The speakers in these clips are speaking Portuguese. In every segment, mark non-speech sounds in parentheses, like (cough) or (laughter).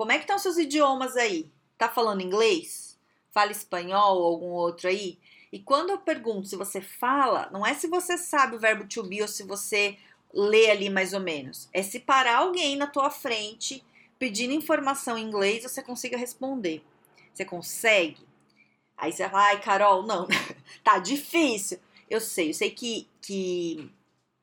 Como é que estão seus idiomas aí? Tá falando inglês? Fala espanhol ou algum outro aí? E quando eu pergunto se você fala, não é se você sabe o verbo to be ou se você lê ali mais ou menos. É se parar alguém na tua frente pedindo informação em inglês, você consiga responder. Você consegue? Aí você fala, ai, Carol, não, (laughs) tá difícil. Eu sei, eu sei que, que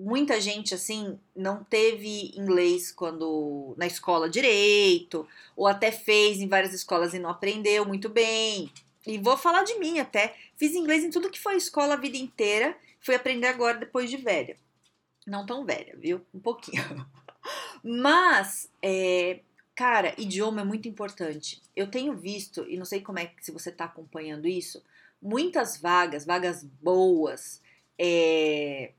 muita gente assim não teve inglês quando na escola direito, ou até fez em várias escolas e não aprendeu muito bem. E vou falar de mim até. Fiz inglês em tudo que foi escola a vida inteira, fui aprender agora depois de velha. Não tão velha, viu? Um pouquinho. (laughs) Mas, é, cara, idioma é muito importante. Eu tenho visto, e não sei como é se você está acompanhando isso, muitas vagas, vagas boas, é,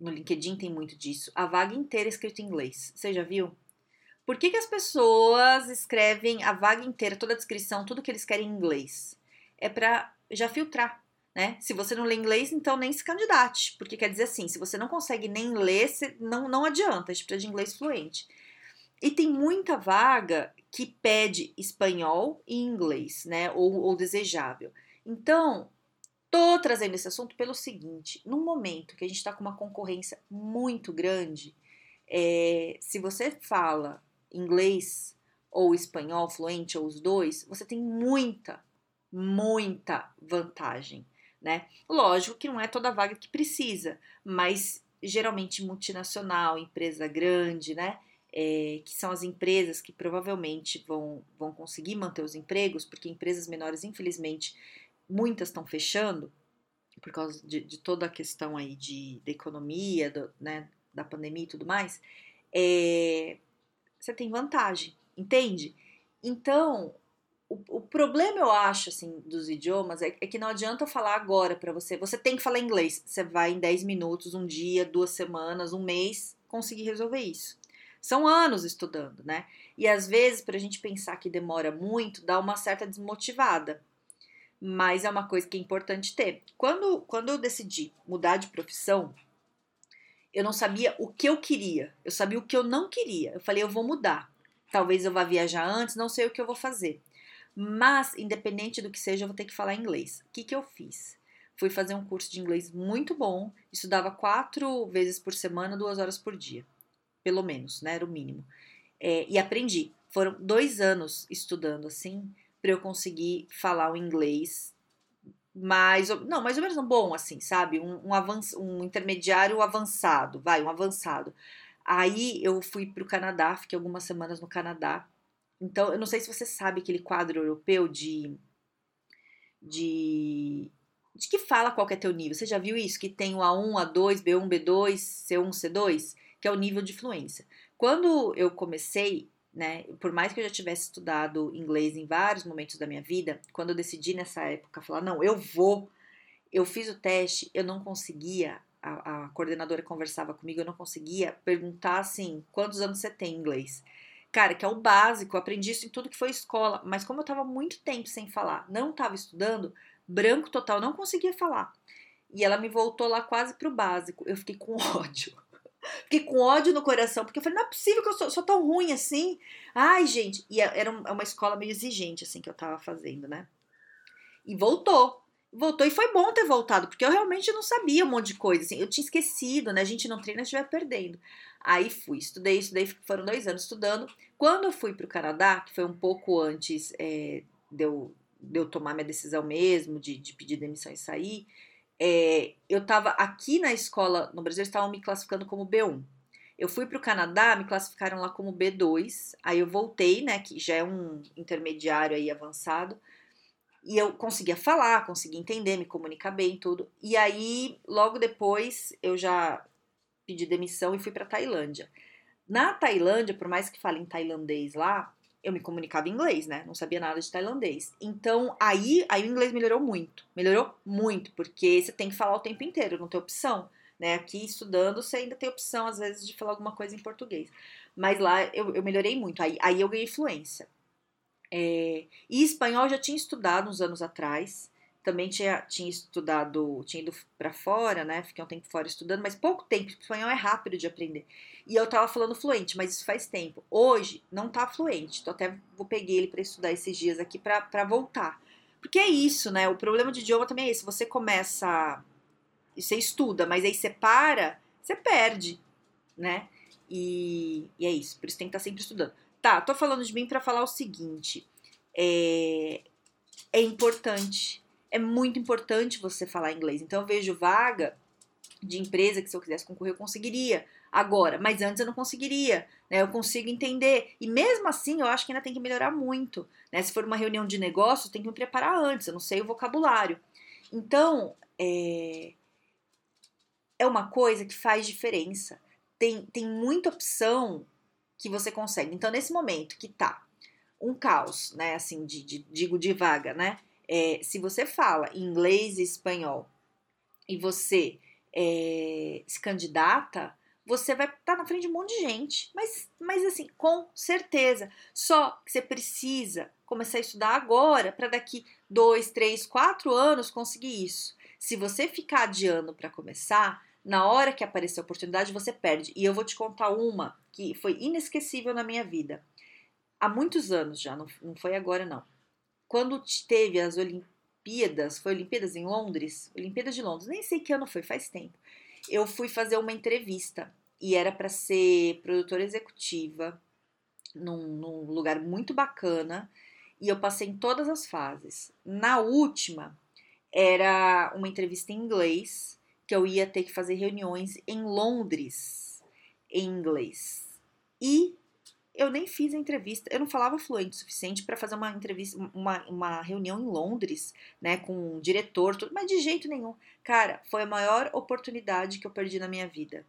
no LinkedIn tem muito disso. A vaga inteira é escrita em inglês. Você já viu? Por que, que as pessoas escrevem a vaga inteira, toda a descrição, tudo que eles querem em inglês? É para já filtrar, né? Se você não lê inglês, então nem se candidate. Porque quer dizer assim, se você não consegue nem ler, não, não adianta, a gente precisa de inglês fluente. E tem muita vaga que pede espanhol e inglês, né? Ou, ou desejável. Então, Tô trazendo esse assunto pelo seguinte: num momento que a gente está com uma concorrência muito grande, é, se você fala inglês ou espanhol fluente ou os dois, você tem muita, muita vantagem, né? Lógico que não é toda vaga que precisa, mas geralmente multinacional, empresa grande, né? É, que são as empresas que provavelmente vão, vão conseguir manter os empregos, porque empresas menores, infelizmente, muitas estão fechando por causa de, de, toda a questão aí de, de economia, do, né, da pandemia e tudo mais, é, você tem vantagem, entende? Então, o, o, problema, eu acho, assim, dos idiomas é, é que não adianta falar agora para você, você tem que falar inglês. Você vai em 10 minutos, um dia, duas semanas, um mês, conseguir resolver isso. São anos estudando, né? E às vezes, para a gente pensar que demora muito, dá uma certa desmotivada mas é uma coisa que é importante ter. Quando, quando eu decidi mudar de profissão, eu não sabia o que eu queria, eu sabia o que eu não queria. Eu falei, eu vou mudar. Talvez eu vá viajar antes, não sei o que eu vou fazer. Mas, independente do que seja, eu vou ter que falar inglês. O que, que eu fiz? Fui fazer um curso de inglês muito bom, estudava quatro vezes por semana, duas horas por dia. Pelo menos, né? Era o mínimo. É, e aprendi. Foram dois anos estudando assim, para eu conseguir falar o inglês mais, não, mais ou menos um bom, assim, sabe? Um, um, avanç, um intermediário avançado, vai, um avançado. Aí eu fui para o Canadá, fiquei algumas semanas no Canadá. Então, eu não sei se você sabe aquele quadro europeu de. de. de que fala qual que é teu nível. Você já viu isso? Que tem o A1, A2, B1, B2, C1, C2, que é o nível de fluência. Quando eu comecei, né? Por mais que eu já tivesse estudado inglês em vários momentos da minha vida, quando eu decidi nessa época falar, não, eu vou, eu fiz o teste, eu não conseguia, a, a coordenadora conversava comigo, eu não conseguia perguntar assim, quantos anos você tem em inglês? Cara, que é o básico, eu aprendi isso em tudo que foi escola, mas como eu tava muito tempo sem falar, não tava estudando, branco total, não conseguia falar. E ela me voltou lá quase pro básico, eu fiquei com (laughs) ódio. Fiquei com ódio no coração, porque eu falei, não é possível que eu sou, sou tão ruim assim. Ai, gente. E é, era é uma escola meio exigente, assim, que eu tava fazendo, né? E voltou. Voltou e foi bom ter voltado, porque eu realmente não sabia um monte de coisa, assim. Eu tinha esquecido, né? A gente não treina, a gente vai perdendo. Aí fui, estudei, estudei, foram dois anos estudando. Quando eu fui pro Canadá, que foi um pouco antes é, de, eu, de eu tomar minha decisão mesmo, de, de pedir demissão e sair, é, eu estava aqui na escola no Brasil, eles estavam me classificando como B1. Eu fui para o Canadá, me classificaram lá como B2. Aí eu voltei, né, que já é um intermediário aí avançado. E eu conseguia falar, conseguia entender, me comunicar bem, tudo. E aí, logo depois, eu já pedi demissão e fui para Tailândia. Na Tailândia, por mais que falem tailandês lá, eu me comunicava em inglês, né? Não sabia nada de tailandês. Então, aí, aí o inglês melhorou muito. Melhorou muito, porque você tem que falar o tempo inteiro, não tem opção. Né? Aqui, estudando, você ainda tem opção, às vezes, de falar alguma coisa em português. Mas lá eu, eu melhorei muito. Aí, aí eu ganhei fluência. É, e espanhol eu já tinha estudado uns anos atrás. Também tinha, tinha estudado, tinha ido para fora, né? Fiquei um tempo fora estudando, mas pouco tempo. Espanhol é rápido de aprender. E eu tava falando fluente, mas isso faz tempo. Hoje não tá fluente. Então até vou peguei ele para estudar esses dias aqui para voltar. Porque é isso, né? O problema de idioma também é esse. Você começa. Você estuda, mas aí você para, você perde, né? E, e é isso. Por isso tem que estar tá sempre estudando. Tá, tô falando de mim para falar o seguinte. É, é importante. É muito importante você falar inglês. Então eu vejo vaga de empresa que se eu quisesse concorrer eu conseguiria agora, mas antes eu não conseguiria, né? Eu consigo entender. E mesmo assim, eu acho que ainda tem que melhorar muito, né? Se for uma reunião de negócios, tem que me preparar antes, eu não sei o vocabulário. Então, é, é uma coisa que faz diferença. Tem, tem muita opção que você consegue. Então, nesse momento que tá um caos, né? Assim, de, de digo de vaga, né? É, se você fala inglês e espanhol e você é, se candidata, você vai estar tá na frente de um monte de gente. Mas, mas assim, com certeza. Só que você precisa começar a estudar agora para daqui dois, três, quatro anos conseguir isso. Se você ficar adiando para começar, na hora que aparecer a oportunidade, você perde. E eu vou te contar uma que foi inesquecível na minha vida. Há muitos anos já, não, não foi agora não. Quando teve as Olimpíadas, foi Olimpíadas em Londres? Olimpíadas de Londres, nem sei que ano foi, faz tempo eu fui fazer uma entrevista e era para ser produtora executiva num, num, lugar muito bacana e eu passei em todas as fases. Na última, era uma entrevista em inglês que eu ia ter que fazer reuniões em Londres em inglês. E eu nem fiz a entrevista, eu não falava fluente o suficiente para fazer uma entrevista, uma, uma reunião em Londres, né, com um diretor, tudo, mas de jeito nenhum. Cara, foi a maior oportunidade que eu perdi na minha vida.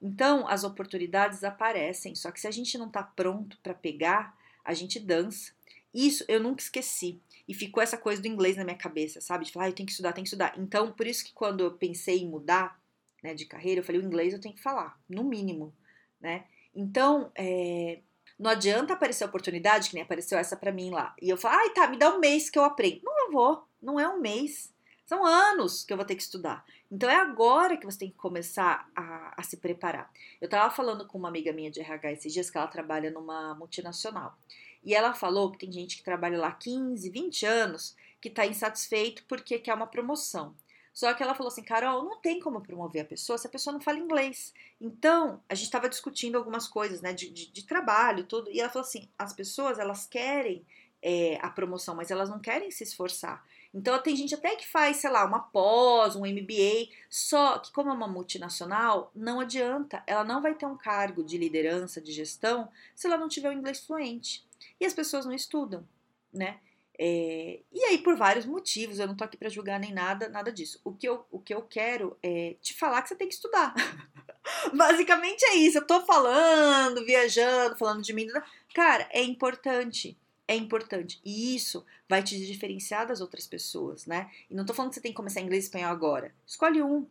Então, as oportunidades aparecem, só que se a gente não tá pronto para pegar, a gente dança. Isso eu nunca esqueci. E ficou essa coisa do inglês na minha cabeça, sabe? De falar, ah, eu tenho que estudar, tenho que estudar. Então, por isso que quando eu pensei em mudar, né, de carreira, eu falei, o inglês eu tenho que falar, no mínimo, né? Então, é, não adianta aparecer a oportunidade, que nem apareceu essa para mim lá. E eu falo, ai, tá, me dá um mês que eu aprendo. Não, eu vou. Não é um mês. São anos que eu vou ter que estudar. Então é agora que você tem que começar a, a se preparar. Eu tava falando com uma amiga minha de RH esses dias que ela trabalha numa multinacional. E ela falou que tem gente que trabalha lá 15, 20 anos que está insatisfeito porque quer uma promoção. Só que ela falou assim, Carol, não tem como promover a pessoa se a pessoa não fala inglês. Então, a gente estava discutindo algumas coisas, né, de, de, de, trabalho, tudo, e ela falou assim, as pessoas, elas querem é, a promoção, mas elas não querem se esforçar. Então, tem gente até que faz, sei lá, uma pós, um MBA, só que como é uma multinacional, não adianta, ela não vai ter um cargo de liderança, de gestão, se ela não tiver o inglês fluente. E as pessoas não estudam, né? É, e aí, por vários motivos, eu não tô aqui para julgar nem nada, nada disso. O que eu, o que eu quero é te falar que você tem que estudar. (laughs) Basicamente é isso. Eu tô falando, viajando, falando de mim. Cara, é importante. É importante. E isso vai te diferenciar das outras pessoas, né? E não tô falando que você tem que começar inglês e espanhol agora. Escolhe um,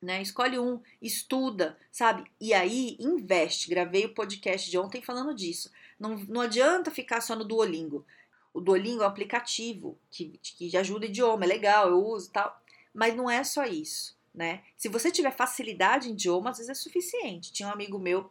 né? Escolhe um, estuda, sabe? E aí, investe. Gravei o podcast de ontem falando disso. Não, não adianta ficar só no Duolingo. O Duolingo é um aplicativo que, que ajuda idioma, é legal, eu uso tal. Mas não é só isso, né? Se você tiver facilidade em idioma, às vezes é suficiente. Tinha um amigo meu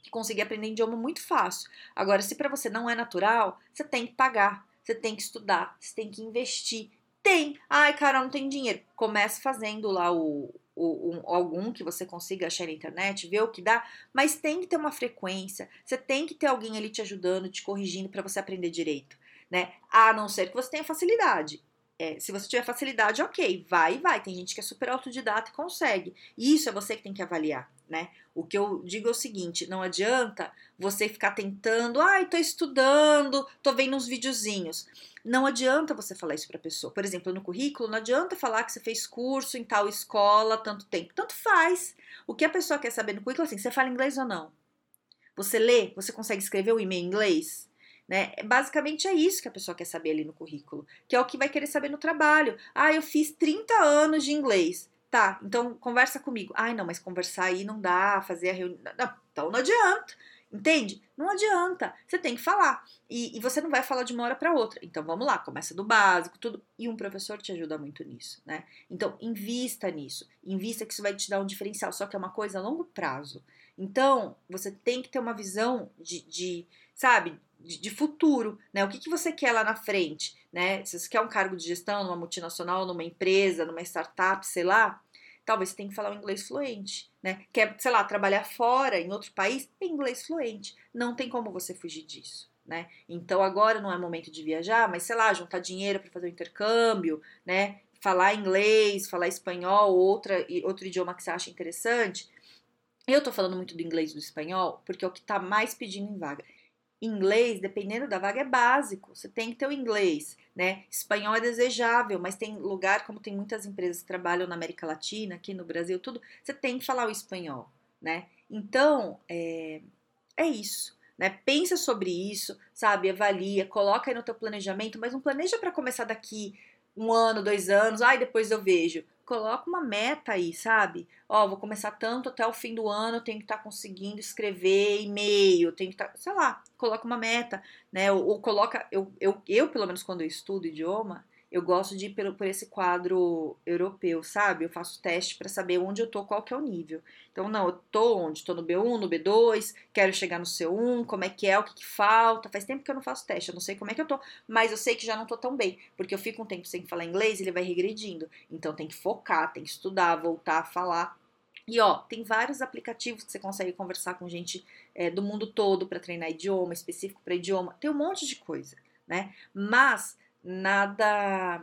que conseguia aprender idioma muito fácil. Agora, se para você não é natural, você tem que pagar, você tem que estudar, você tem que investir. Tem! Ai, cara, não tem dinheiro. Comece fazendo lá o, o, um, algum que você consiga achar na internet, ver o que dá, mas tem que ter uma frequência. Você tem que ter alguém ali te ajudando, te corrigindo para você aprender direito né? A não ser que você tenha facilidade. É, se você tiver facilidade, ok, vai e vai. Tem gente que é super autodidata e consegue. Isso é você que tem que avaliar, né? O que eu digo é o seguinte: não adianta você ficar tentando, ai, tô estudando, tô vendo uns videozinhos. Não adianta você falar isso para pessoa. Por exemplo, no currículo, não adianta falar que você fez curso em tal escola tanto tempo. Tanto faz. O que a pessoa quer saber no currículo é assim: você fala inglês ou não? Você lê? Você consegue escrever o e-mail em inglês? Né? Basicamente é isso que a pessoa quer saber ali no currículo, que é o que vai querer saber no trabalho. Ah, eu fiz 30 anos de inglês. Tá, então conversa comigo. Ai, não, mas conversar aí não dá, fazer a reunião. Não, então não adianta. Entende? Não adianta. Você tem que falar. E, e você não vai falar de uma hora para outra. Então vamos lá, começa do básico, tudo. E um professor te ajuda muito nisso, né? Então invista nisso. Invista que isso vai te dar um diferencial. Só que é uma coisa a longo prazo. Então você tem que ter uma visão de, de sabe, de, de, futuro, né? O que, que você quer lá na frente, né? Se você quer um cargo de gestão numa multinacional, numa empresa, numa startup, sei lá, talvez você tenha que falar o inglês fluente, né? Quer, sei lá, trabalhar fora, em outro país, tem inglês fluente. Não tem como você fugir disso, né? Então agora não é momento de viajar, mas sei lá, juntar dinheiro para fazer o intercâmbio, né? Falar inglês, falar espanhol, outra, outro idioma que você acha interessante. Eu tô falando muito do inglês e do espanhol porque é o que tá mais pedindo em vaga. Inglês, dependendo da vaga, é básico. Você tem que ter o inglês, né? Espanhol é desejável, mas tem lugar, como tem muitas empresas que trabalham na América Latina, aqui no Brasil, tudo, você tem que falar o espanhol, né? Então, é, é isso. Né? Pensa sobre isso, sabe? Avalia, coloca aí no teu planejamento, mas não planeja para começar daqui um ano, dois anos, ai, depois eu vejo coloca uma meta aí, sabe? Ó, vou começar tanto até o fim do ano, tenho que estar tá conseguindo escrever e-mail, tenho que estar, tá, sei lá, coloca uma meta, né? Ou, ou coloca, eu, eu, eu, pelo menos quando eu estudo idioma, eu gosto de ir por, por esse quadro europeu, sabe? Eu faço teste para saber onde eu tô, qual que é o nível. Então, não, eu tô onde? Tô no B1, no B2, quero chegar no C1, como é que é, o que, que falta. Faz tempo que eu não faço teste, eu não sei como é que eu tô, mas eu sei que já não tô tão bem, porque eu fico um tempo sem falar inglês, ele vai regredindo. Então, tem que focar, tem que estudar, voltar a falar. E ó, tem vários aplicativos que você consegue conversar com gente é, do mundo todo para treinar idioma, específico para idioma. Tem um monte de coisa, né? Mas nada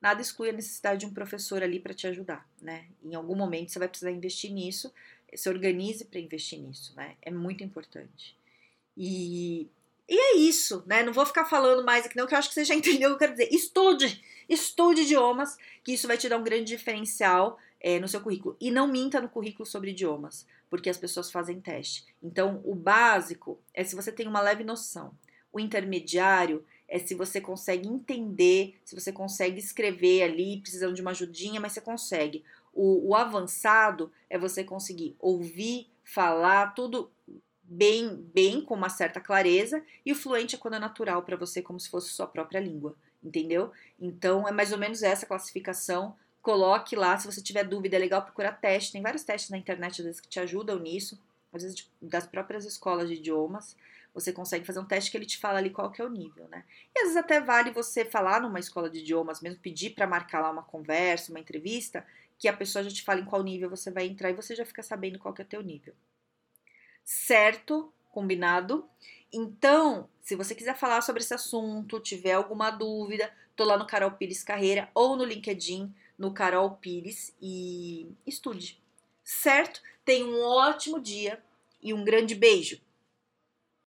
nada exclui a necessidade de um professor ali para te ajudar, né? Em algum momento você vai precisar investir nisso, se organize para investir nisso, né? É muito importante. E, e é isso, né? Não vou ficar falando mais aqui não, que eu acho que você já (laughs) entendeu o que eu quero dizer. Estude, estude idiomas, que isso vai te dar um grande diferencial é, no seu currículo. E não minta no currículo sobre idiomas, porque as pessoas fazem teste. Então, o básico é se você tem uma leve noção. O intermediário é se você consegue entender, se você consegue escrever ali, precisando de uma ajudinha, mas você consegue. O, o avançado é você conseguir ouvir, falar, tudo bem, bem com uma certa clareza, e o fluente é quando é natural para você, como se fosse sua própria língua, entendeu? Então é mais ou menos essa classificação. Coloque lá, se você tiver dúvida, é legal procurar teste. Tem vários testes na internet às vezes que te ajudam nisso, às vezes das próprias escolas de idiomas você consegue fazer um teste que ele te fala ali qual que é o nível, né? E às vezes até vale você falar numa escola de idiomas, mesmo pedir para marcar lá uma conversa, uma entrevista, que a pessoa já te fala em qual nível você vai entrar e você já fica sabendo qual que é o teu nível. Certo? Combinado? Então, se você quiser falar sobre esse assunto, tiver alguma dúvida, tô lá no Carol Pires Carreira ou no LinkedIn, no Carol Pires e estude. Certo? Tenha um ótimo dia e um grande beijo.